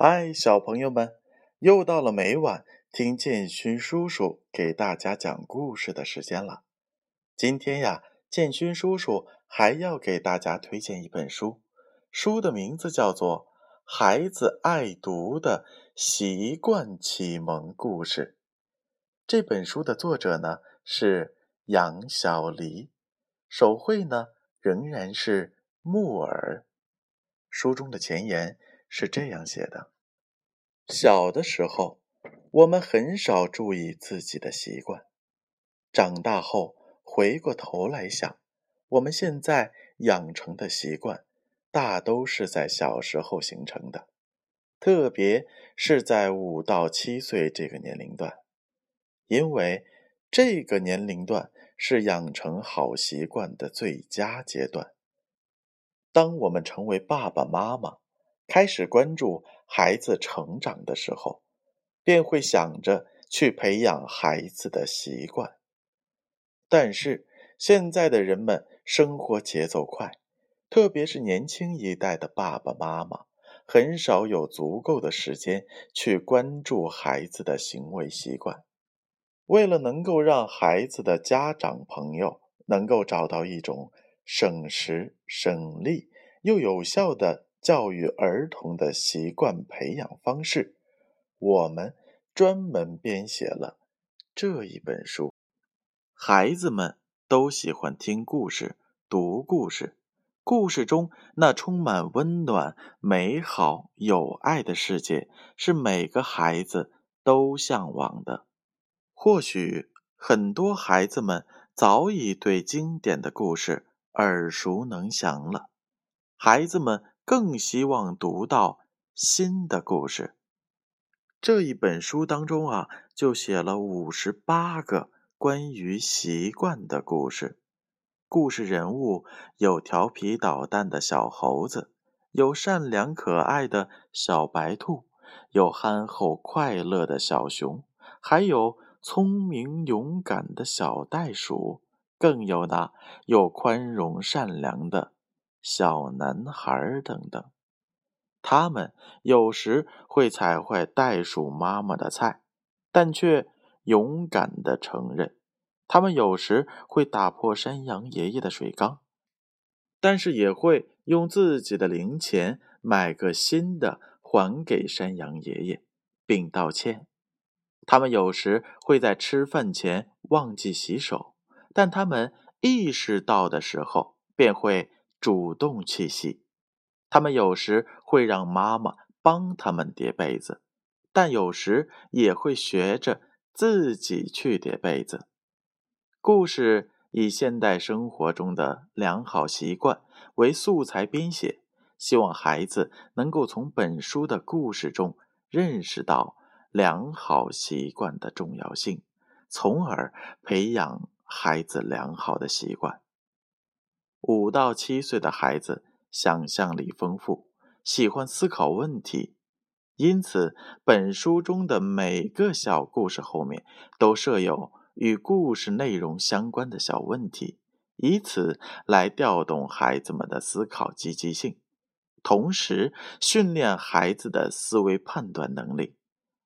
嗨，小朋友们，又到了每晚听建勋叔叔给大家讲故事的时间了。今天呀，建勋叔叔还要给大家推荐一本书，书的名字叫做《孩子爱读的习惯启蒙故事》。这本书的作者呢是杨小黎，手绘呢仍然是木耳。书中的前言是这样写的：小的时候，我们很少注意自己的习惯；长大后，回过头来想，我们现在养成的习惯，大都是在小时候形成的，特别是在五到七岁这个年龄段。因为这个年龄段是养成好习惯的最佳阶段。当我们成为爸爸妈妈，开始关注孩子成长的时候，便会想着去培养孩子的习惯。但是现在的人们生活节奏快，特别是年轻一代的爸爸妈妈，很少有足够的时间去关注孩子的行为习惯。为了能够让孩子的家长朋友能够找到一种省时省力又有效的教育儿童的习惯培养方式，我们专门编写了这一本书。孩子们都喜欢听故事、读故事，故事中那充满温暖、美好、有爱的世界，是每个孩子都向往的。或许很多孩子们早已对经典的故事耳熟能详了，孩子们更希望读到新的故事。这一本书当中啊，就写了五十八个关于习惯的故事。故事人物有调皮捣蛋的小猴子，有善良可爱的小白兔，有憨厚快乐的小熊，还有。聪明勇敢的小袋鼠，更有那又宽容善良的小男孩等等。他们有时会踩坏袋鼠妈妈的菜，但却勇敢的承认；他们有时会打破山羊爷爷的水缸，但是也会用自己的零钱买个新的还给山羊爷爷，并道歉。他们有时会在吃饭前忘记洗手，但他们意识到的时候便会主动去洗。他们有时会让妈妈帮他们叠被子，但有时也会学着自己去叠被子。故事以现代生活中的良好习惯为素材编写，希望孩子能够从本书的故事中认识到。良好习惯的重要性，从而培养孩子良好的习惯。五到七岁的孩子想象力丰富，喜欢思考问题，因此本书中的每个小故事后面都设有与故事内容相关的小问题，以此来调动孩子们的思考积极性，同时训练孩子的思维判断能力。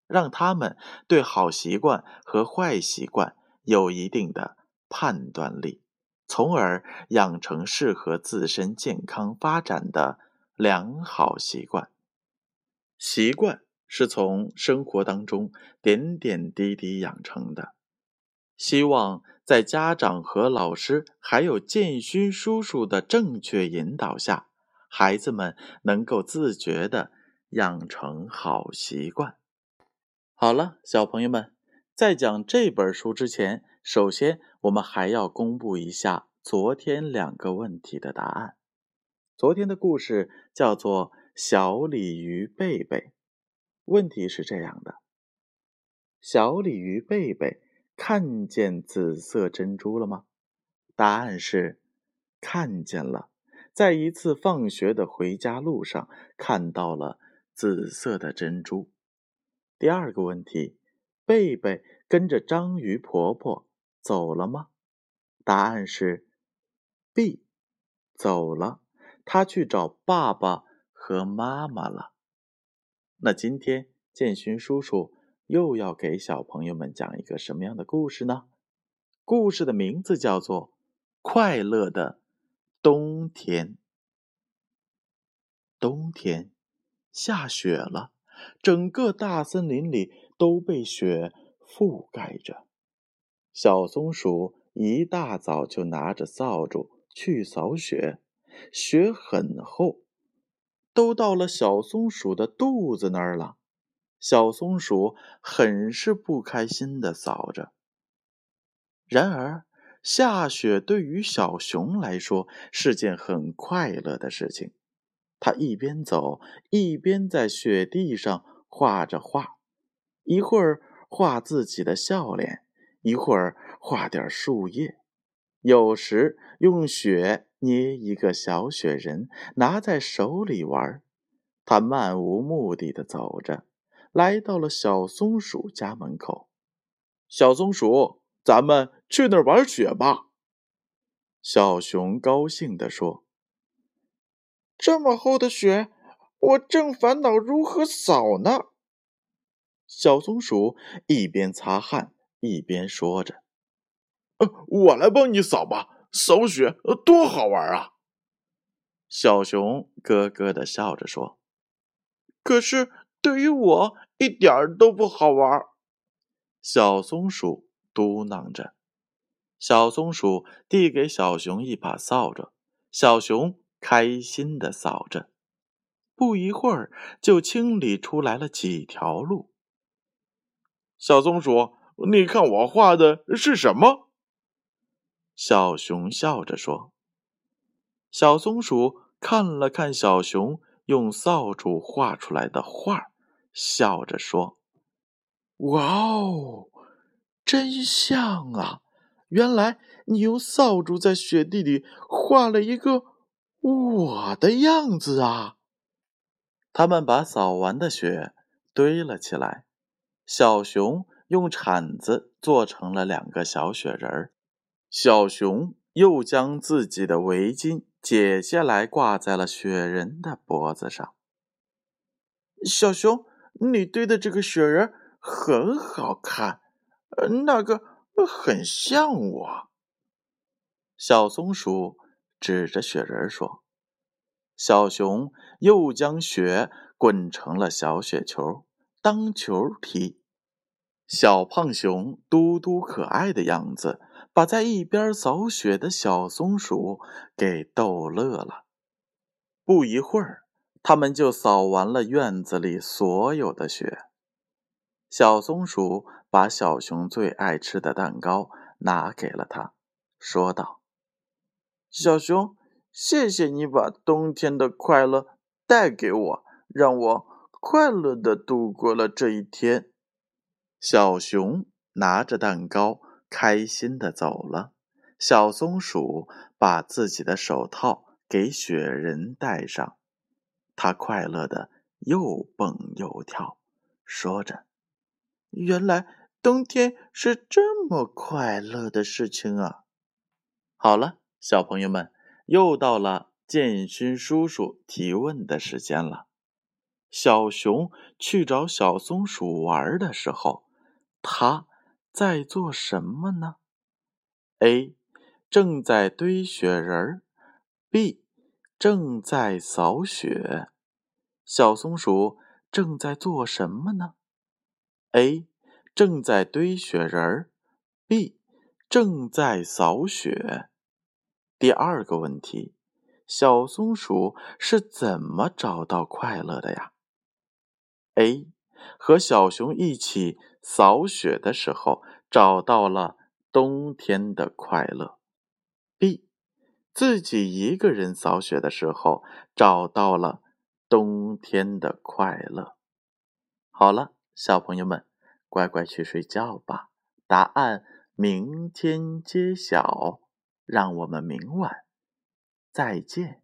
让他们对好习惯和坏习惯有一定的判断力，从而养成适合自身健康发展的良好习惯。习惯是从生活当中点点滴滴养成的。希望在家长和老师还有建勋叔叔的正确引导下，孩子们能够自觉的养成好习惯。好了，小朋友们，在讲这本书之前，首先我们还要公布一下昨天两个问题的答案。昨天的故事叫做《小鲤鱼贝贝》，问题是这样的：小鲤鱼贝贝看见紫色珍珠了吗？答案是看见了，在一次放学的回家路上看到了紫色的珍珠。第二个问题，贝贝跟着章鱼婆婆走了吗？答案是 B，走了。他去找爸爸和妈妈了。那今天建勋叔叔又要给小朋友们讲一个什么样的故事呢？故事的名字叫做《快乐的冬天》。冬天下雪了，整个大森林里都被雪覆盖着。小松鼠一大早就拿着扫帚去扫雪，雪很厚，都到了小松鼠的肚子那儿了。小松鼠很是不开心的扫着。然而，下雪对于小熊来说是件很快乐的事情。他一边走一边在雪地上画着画，一会儿画自己的笑脸，一会儿画点树叶，有时用雪捏一个小雪人，拿在手里玩。他漫无目的的走着，来到了小松鼠家门口。小松鼠，咱们去那儿玩雪吧。小熊高兴地说。这么厚的雪，我正烦恼如何扫呢。小松鼠一边擦汗一边说着：“呃，我来帮你扫吧，扫雪多好玩啊！”小熊咯咯的笑着说：“可是对于我一点儿都不好玩。”小松鼠嘟囔着。小松鼠递给小熊一把扫帚，小熊。开心的扫着，不一会儿就清理出来了几条路。小松鼠，你看我画的是什么？小熊笑着说。小松鼠看了看小熊用扫帚画出来的画，笑着说：“哇哦，真像啊！原来你用扫帚在雪地里画了一个。”我的样子啊！他们把扫完的雪堆了起来。小熊用铲子做成了两个小雪人儿。小熊又将自己的围巾解下来，挂在了雪人的脖子上。小熊，你堆的这个雪人很好看，那个很像我。小松鼠。指着雪人说：“小熊又将雪滚成了小雪球，当球踢。小胖熊嘟嘟可爱的样子，把在一边扫雪的小松鼠给逗乐了。不一会儿，他们就扫完了院子里所有的雪。小松鼠把小熊最爱吃的蛋糕拿给了他，说道。”小熊，谢谢你把冬天的快乐带给我，让我快乐的度过了这一天。小熊拿着蛋糕，开心的走了。小松鼠把自己的手套给雪人戴上，它快乐的又蹦又跳，说着：“原来冬天是这么快乐的事情啊！”好了。小朋友们，又到了建勋叔叔提问的时间了。小熊去找小松鼠玩的时候，他在做什么呢？A. 正在堆雪人儿。B. 正在扫雪。小松鼠正在做什么呢？A. 正在堆雪人儿。B. 正在扫雪。第二个问题，小松鼠是怎么找到快乐的呀？A. 和小熊一起扫雪的时候找到了冬天的快乐。B. 自己一个人扫雪的时候找到了冬天的快乐。好了，小朋友们，乖乖去睡觉吧。答案明天揭晓。让我们明晚再见。